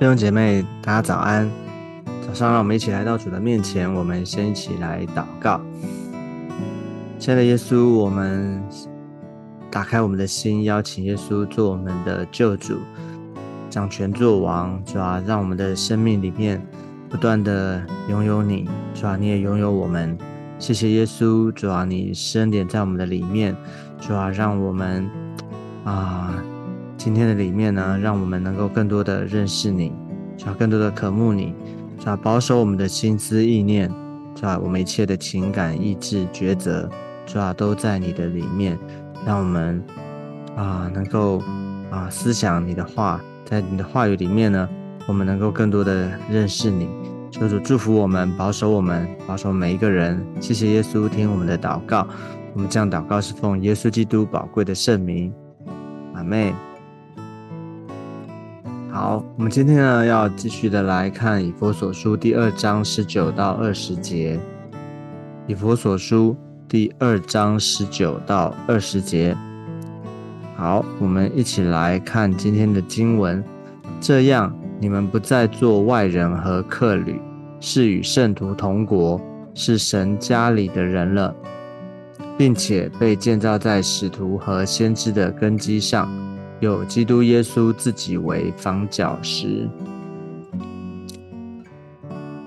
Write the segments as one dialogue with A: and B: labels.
A: 弟兄姐妹，大家早安！早上，让我们一起来到主的面前，我们先一起来祷告。亲爱的耶稣，我们打开我们的心，邀请耶稣做我们的救主，掌权作王，主啊，让我们的生命里面不断的拥有你，主啊，你也拥有我们。谢谢耶稣，主啊，你深点在我们的里面，主啊，让我们啊。今天的里面呢，让我们能够更多的认识你，主要更多的渴慕你，主要保守我们的心思意念，主要我们一切的情感意志抉择，主要都在你的里面，让我们啊能够啊思想你的话，在你的话语里面呢，我们能够更多的认识你。求主祝福我们，保守我们，保守每一个人。谢谢耶稣，听我们的祷告。我们这样祷告是奉耶稣基督宝贵的圣名，阿妹。好，我们今天呢要继续的来看以佛所书第二章十九到二十节。以佛所书第二章十九到二十节。好，我们一起来看今天的经文。这样，你们不再做外人和客旅，是与圣徒同国，是神家里的人了，并且被建造在使徒和先知的根基上。有基督耶稣自己为房角石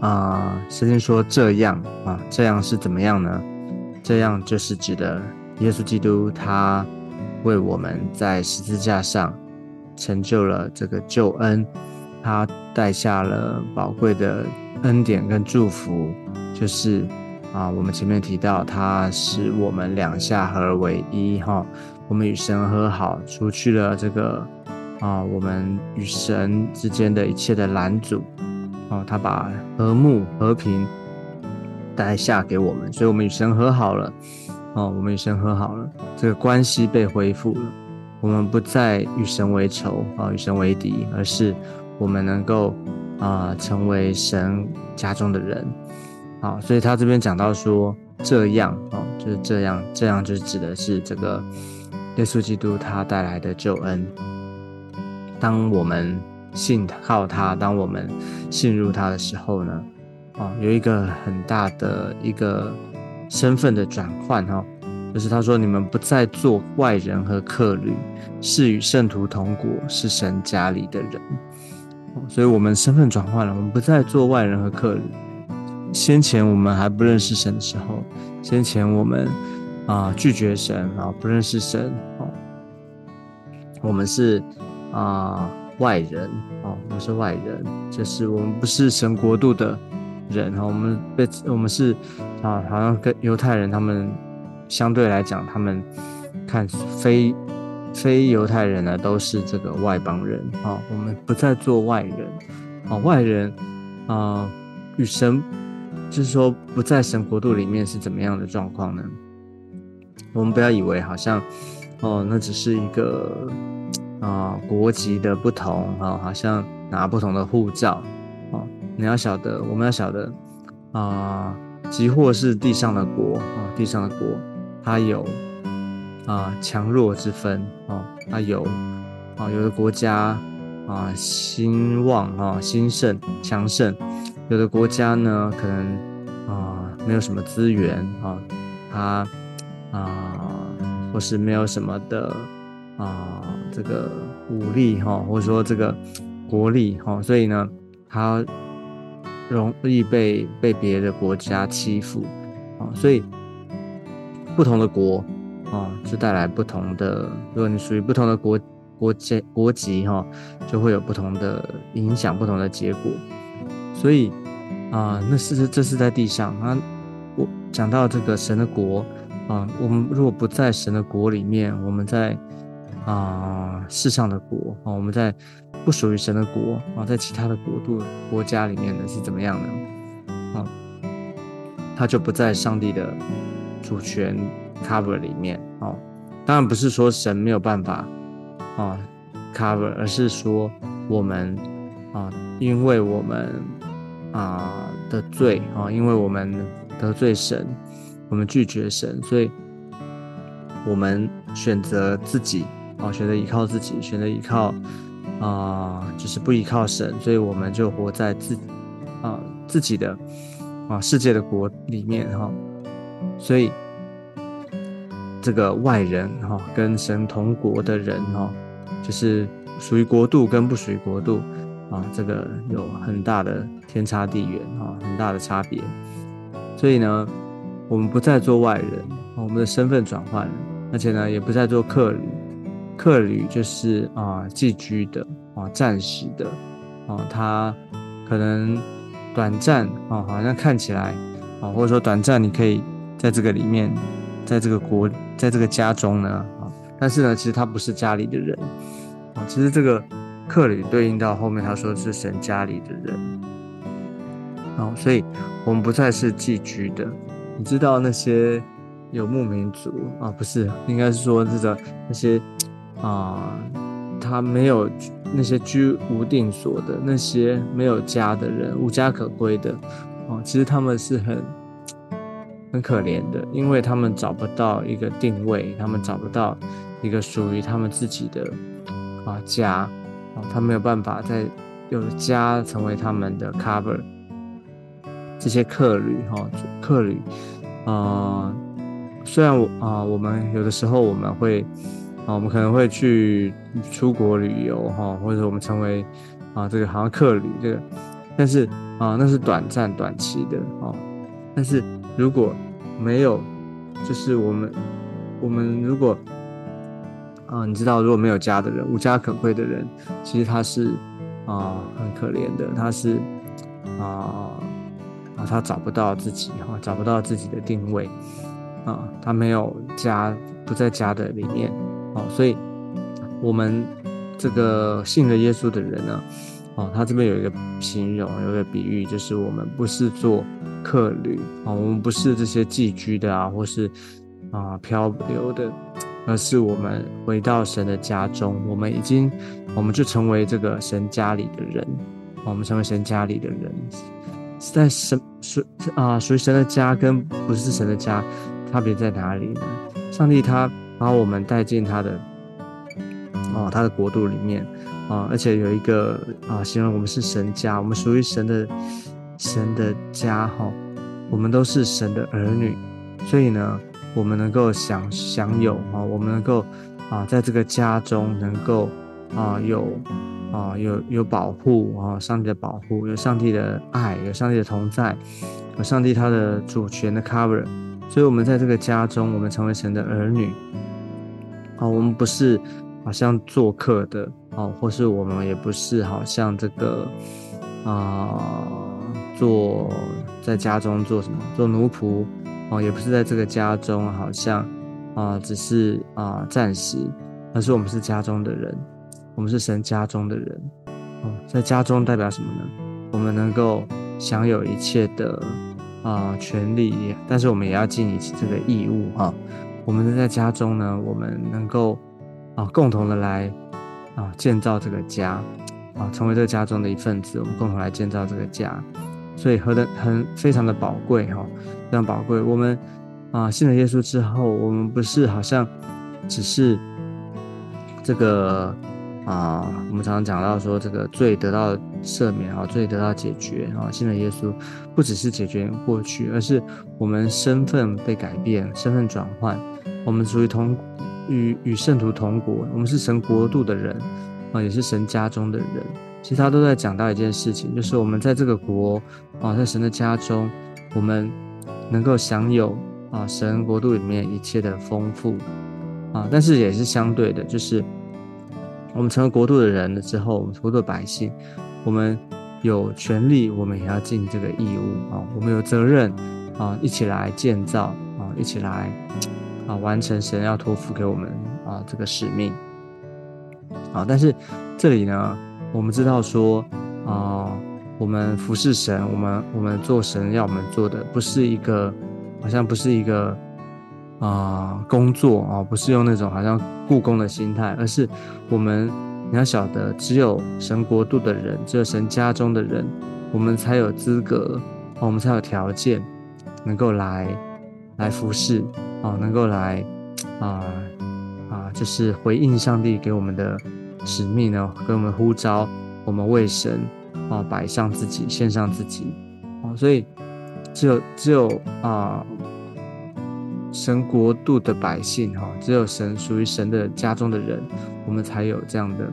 A: 啊，圣经说这样啊，这样是怎么样呢？这样就是指的耶稣基督，他为我们在十字架上成就了这个救恩，他带下了宝贵的恩典跟祝福，就是啊，我们前面提到，他使我们两下合而为一哈。我们与神和好，除去了这个啊，我们与神之间的一切的拦阻，哦，他把和睦和平带下给我们，所以我们与神和好了，哦，我们与神和好了，这个关系被恢复了，我们不再与神为仇啊，与神为敌，而是我们能够啊，成为神家中的人，好，所以他这边讲到说这样哦，就是这样，这样就指的是这个。耶稣基督他带来的救恩，当我们信靠他，当我们信入他的时候呢，哦，有一个很大的一个身份的转换哈，就是他说你们不再做外人和客旅，是与圣徒同国，是神家里的人，所以我们身份转换了，我们不再做外人和客旅。先前我们还不认识神的时候，先前我们。啊，拒绝神啊，不认识神哦。我们是啊外人哦，我们是外人，就是我们不是神国度的人哈。我们被我们是啊，好像跟犹太人他们相对来讲，他们看非非犹太人呢，都是这个外邦人啊。我们不再做外人啊，外人啊，与神就是说不在神国度里面是怎么样的状况呢？我们不要以为好像，哦，那只是一个啊国籍的不同啊，好像拿不同的护照哦。你要晓得，我们要晓得啊，即或是地上的国啊，地上的国，它有啊强弱之分啊，它有啊有的国家啊兴旺啊兴盛强盛，有的国家呢可能啊没有什么资源啊，它。啊，或是没有什么的啊，这个武力哈，或者说这个国力哈，所以呢，他容易被被别的国家欺负啊，所以不同的国啊，就带来不同的。如果你属于不同的国国籍国籍哈，就会有不同的影响，不同的结果。所以啊，那是这是在地上啊，我讲到这个神的国。啊，我们如果不在神的国里面，我们在啊世上的国啊，我们在不属于神的国啊，在其他的国度国家里面呢是怎么样的？啊，他就不在上帝的主权 cover 里面啊。当然不是说神没有办法啊 cover，而是说我们啊，因为我们啊的罪啊，因为我们得罪神。我们拒绝神，所以我们选择自己，哦，选择依靠自己，选择依靠啊，就是不依靠神，所以我们就活在自啊自己的啊世界的国里面哈。所以这个外人哈，跟神同国的人哈，就是属于国度跟不属于国度啊，这个有很大的天差地远哈，很大的差别。所以呢，我们不再做外人，我们的身份转换了，而且呢，也不再做客旅。客旅就是啊寄居的啊暂时的啊，他可能短暂啊，好像看起来啊，或者说短暂，你可以在这个里面，在这个国，在这个家中呢啊，但是呢，其实他不是家里的人啊。其实这个客旅对应到后面他说是神家里的人啊，所以我们不再是寄居的。你知道那些游牧民族啊，不是，应该是说这个那些。啊，他没有那些居无定所的那些没有家的人，无家可归的，哦，其实他们是很很可怜的，因为他们找不到一个定位，他们找不到一个属于他们自己的啊家，啊，他没有办法在有家成为他们的 cover。这些客旅哈，客旅啊，虽然我啊，我们有的时候我们会。啊，我们可能会去出国旅游哈，或者我们成为啊这个好像客旅这个，但是啊那是短暂短期的哦。但是如果没有，就是我们我们如果啊你知道如果没有家的人，无家可归的人，其实他是啊很可怜的，他是啊啊他找不到自己哈，找不到自己的定位啊，他没有家，不在家的里面。哦，所以，我们这个信了耶稣的人呢，哦，他这边有一个形容，有一个比喻，就是我们不是做客旅啊，我们不是这些寄居的啊，或是啊漂流的，而是我们回到神的家中，我们已经，我们就成为这个神家里的人，我们成为神家里的人，在神属啊属于神的家跟不是神的家差别在哪里呢？上帝他。把我们带进他的哦，他的国度里面啊，而且有一个啊，形容我们是神家，我们属于神的神的家哈，我们都是神的儿女，所以呢，我们能够享享有啊，我们能够啊，在这个家中能够啊有啊有有保护啊，上帝的保护，有上帝的爱，有上帝的同在，有上帝他的主权的 cover，所以我们在这个家中，我们成为神的儿女。啊，我们不是好像做客的，哦，或是我们也不是好像这个啊，做在家中做什么，做奴仆，哦，也不是在这个家中好像啊，只是啊暂时，而是我们是家中的人，我们是神家中的人，哦，在家中代表什么呢？我们能够享有一切的啊权利，但是我们也要尽一切这个义务，哈。我们在家中呢，我们能够啊共同的来啊建造这个家啊，成为这个家中的一份子。我们共同来建造这个家，所以何等很非常的宝贵哈，非常宝贵。我们啊信了耶稣之后，我们不是好像只是这个啊，我们常常讲到说这个罪得到赦免啊，罪得到解决啊，信了耶稣不只是解决过去，而是我们身份被改变，身份转换。我们属于同与与圣徒同国，我们是神国度的人啊，也是神家中的人。其实他都在讲到一件事情，就是我们在这个国啊，在神的家中，我们能够享有啊神国度里面一切的丰富啊，但是也是相对的，就是我们成为国度的人了之后，我们国度的百姓，我们有权利，我们也要尽这个义务啊，我们有责任啊，一起来建造啊，一起来。啊，完成神要托付给我们啊这个使命。啊，但是这里呢，我们知道说啊，我们服侍神，我们我们做神要我们做的，不是一个好像不是一个啊工作啊，不是用那种好像故宫的心态，而是我们你要晓得，只有神国度的人，只有神家中的人，我们才有资格，我们才有条件能够来来服侍。哦，能够来啊啊，就是回应上帝给我们的使命呢，跟我们呼召，我们为神啊摆上自己，献上自己啊，所以只有只有啊神国度的百姓哈，只有神属于神的家中的人，我们才有这样的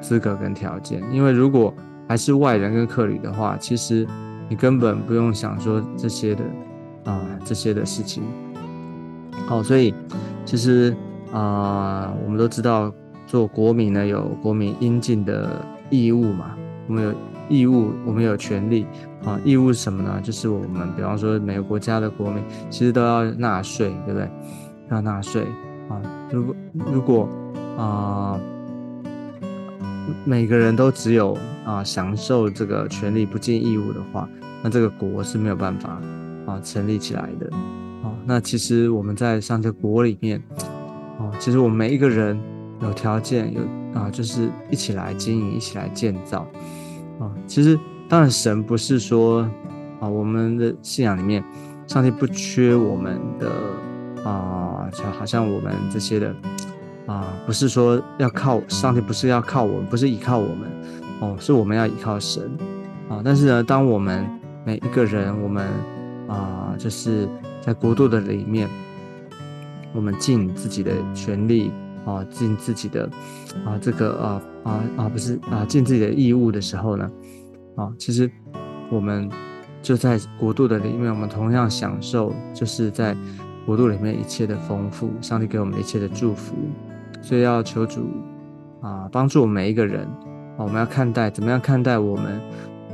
A: 资格跟条件。因为如果还是外人跟客旅的话，其实你根本不用想说这些的啊这些的事情。好，所以其实啊，我们都知道。做国民呢，有国民应尽的义务嘛？我们有义务，我们有权利啊。义务是什么呢？就是我们，比方说每个国家的国民，其实都要纳税，对不对？要纳税啊。如果如果啊，每个人都只有啊享受这个权利，不尽义务的话，那这个国是没有办法啊成立起来的。啊，那其实我们在上这国里面，啊，其实我们每一个人。有条件有啊，就是一起来经营，一起来建造啊。其实当然，神不是说啊，我们的信仰里面，上帝不缺我们的啊，就好像我们这些的啊，不是说要靠上帝，不是要靠我们，不是依靠我们哦，是我们要依靠神啊。但是呢，当我们每一个人，我们啊，就是在国度的里面，我们尽自己的全力。啊，尽自己的啊，这个啊啊啊，不是啊，尽自己的义务的时候呢，啊，其实我们就在国度的里面，我们同样享受，就是在国度里面一切的丰富，上帝给我们一切的祝福，所以要求主啊，帮助我们每一个人啊，我们要看待怎么样看待我们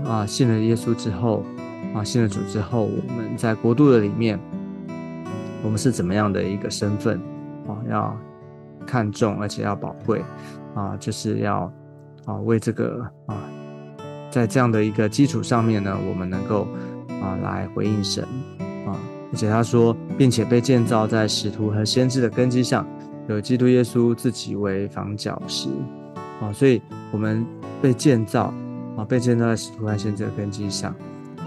A: 啊，信了耶稣之后啊，信了主之后，我们在国度的里面，我们是怎么样的一个身份啊？要。看重而且要宝贵啊，就是要啊为这个啊，在这样的一个基础上面呢，我们能够啊来回应神啊，而且他说，并且被建造在使徒和先知的根基上，有基督耶稣自己为房角石啊，所以我们被建造啊，被建造在使徒和先知的根基上，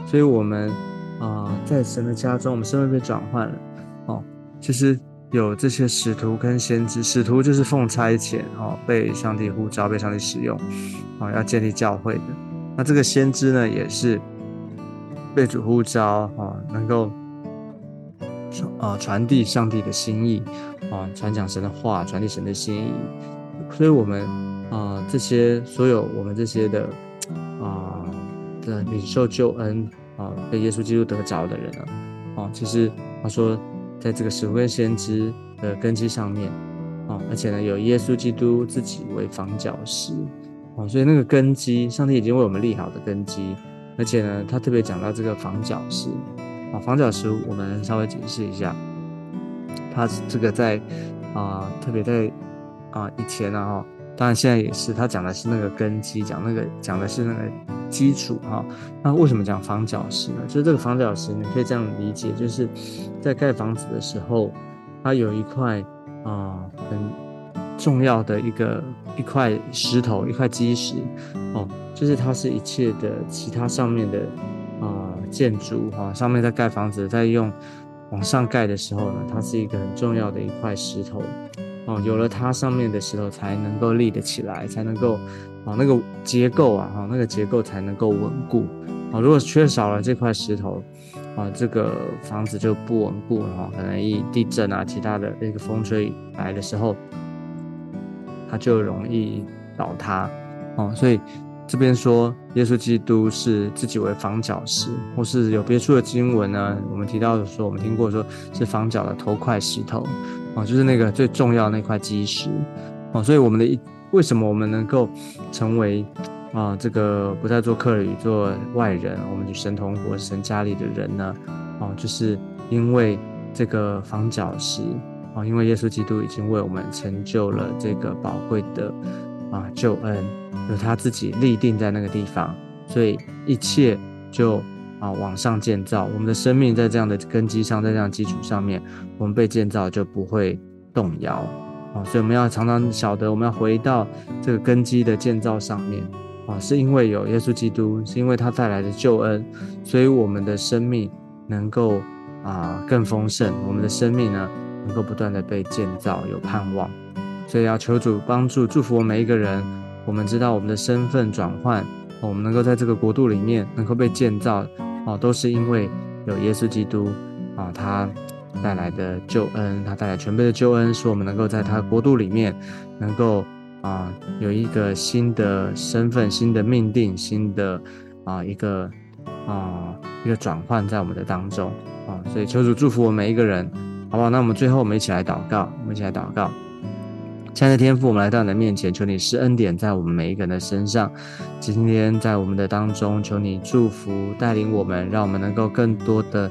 A: 所以我们啊在神的家中，我们身份被转换了哦，其实。有这些使徒跟先知，使徒就是奉差遣哦，被上帝呼召，被上帝使用，哦，要建立教会的。那这个先知呢，也是被主呼召哦，能够啊传递上帝的心意啊，传讲神的话，传递神的心意。所以，我们啊这些所有我们这些的啊的领受救恩啊，被耶稣基督得着的人呢，啊，其实他说。在这个使徒跟先知的根基上面，啊，而且呢，有耶稣基督自己为房角石，哦，所以那个根基，上帝已经为我们立好的根基，而且呢，他特别讲到这个房角石，啊，房角石，我们稍微解释一下，它这个在啊，特别在啊以前呢，哈。当然，现在也是，他讲的是那个根基，讲那个讲的是那个基础哈。那为什么讲房角石呢？就是这个房角石，你可以这样理解，就是在盖房子的时候，它有一块啊很重要的一个一块石头，一块基石哦，就是它是一切的其他上面的啊建筑哈，上面在盖房子，在用往上盖的时候呢，它是一个很重要的一块石头。哦，有了它上面的石头才能够立得起来，才能够啊那个结构啊，哈那个结构才能够稳固啊。如果缺少了这块石头啊，这个房子就不稳固了哈。可能一地震啊，其他的那个风吹来的时候，它就容易倒塌哦。所以这边说耶稣基督是自己为房角石，或是有别处的经文呢？我们提到的说，我们听过说是房角的头块石头。哦，就是那个最重要那块基石，哦，所以我们的一为什么我们能够成为啊这个不再做客旅做外人，我们与神同活神家里的人呢？哦，就是因为这个房角石，哦，因为耶稣基督已经为我们成就了这个宝贵的啊救恩，有他自己立定在那个地方，所以一切就。啊，往上建造我们的生命，在这样的根基上，在这样基础上面，我们被建造就不会动摇啊。所以我们要常常晓得，我们要回到这个根基的建造上面啊，是因为有耶稣基督，是因为他带来的救恩，所以我们的生命能够啊更丰盛，我们的生命呢能够不断的被建造，有盼望。所以要求主帮助祝福我们每一个人。我们知道我们的身份转换，我们能够在这个国度里面能够被建造，哦，都是因为有耶稣基督啊，他带来的救恩，他带来全备的救恩，使我们能够在他国度里面能够啊有一个新的身份、新的命定、新的啊一个啊一个转换在我们的当中啊，所以求主祝福我们每一个人，好不好？那我们最后我们一起来祷告，我们一起来祷告。亲爱的天父，我们来到你的面前，求你施恩典在我们每一个人的身上。今天在我们的当中，求你祝福带领我们，让我们能够更多的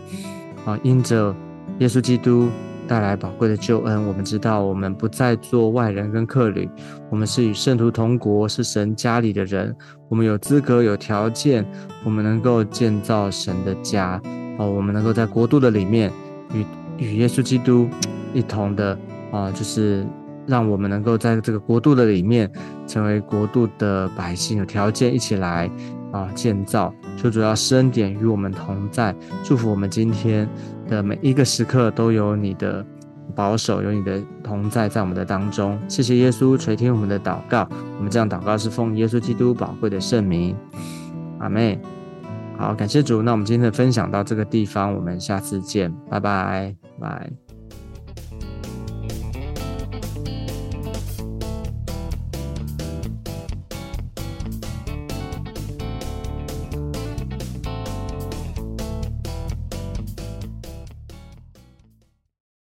A: 啊，因着耶稣基督带来宝贵的救恩。我们知道，我们不再做外人跟客旅，我们是与圣徒同国，是神家里的人。我们有资格、有条件，我们能够建造神的家。哦，我们能够在国度的里面与与耶稣基督一同的啊，就是。让我们能够在这个国度的里面，成为国度的百姓，有条件一起来啊建造。求主要施恩典与我们同在，祝福我们今天的每一个时刻都有你的保守，有你的同在在我们的当中。谢谢耶稣垂听我们的祷告，我们这样祷告是奉耶稣基督宝贵的圣名，阿妹。好，感谢主。那我们今天的分享到这个地方，我们下次见，拜拜，拜。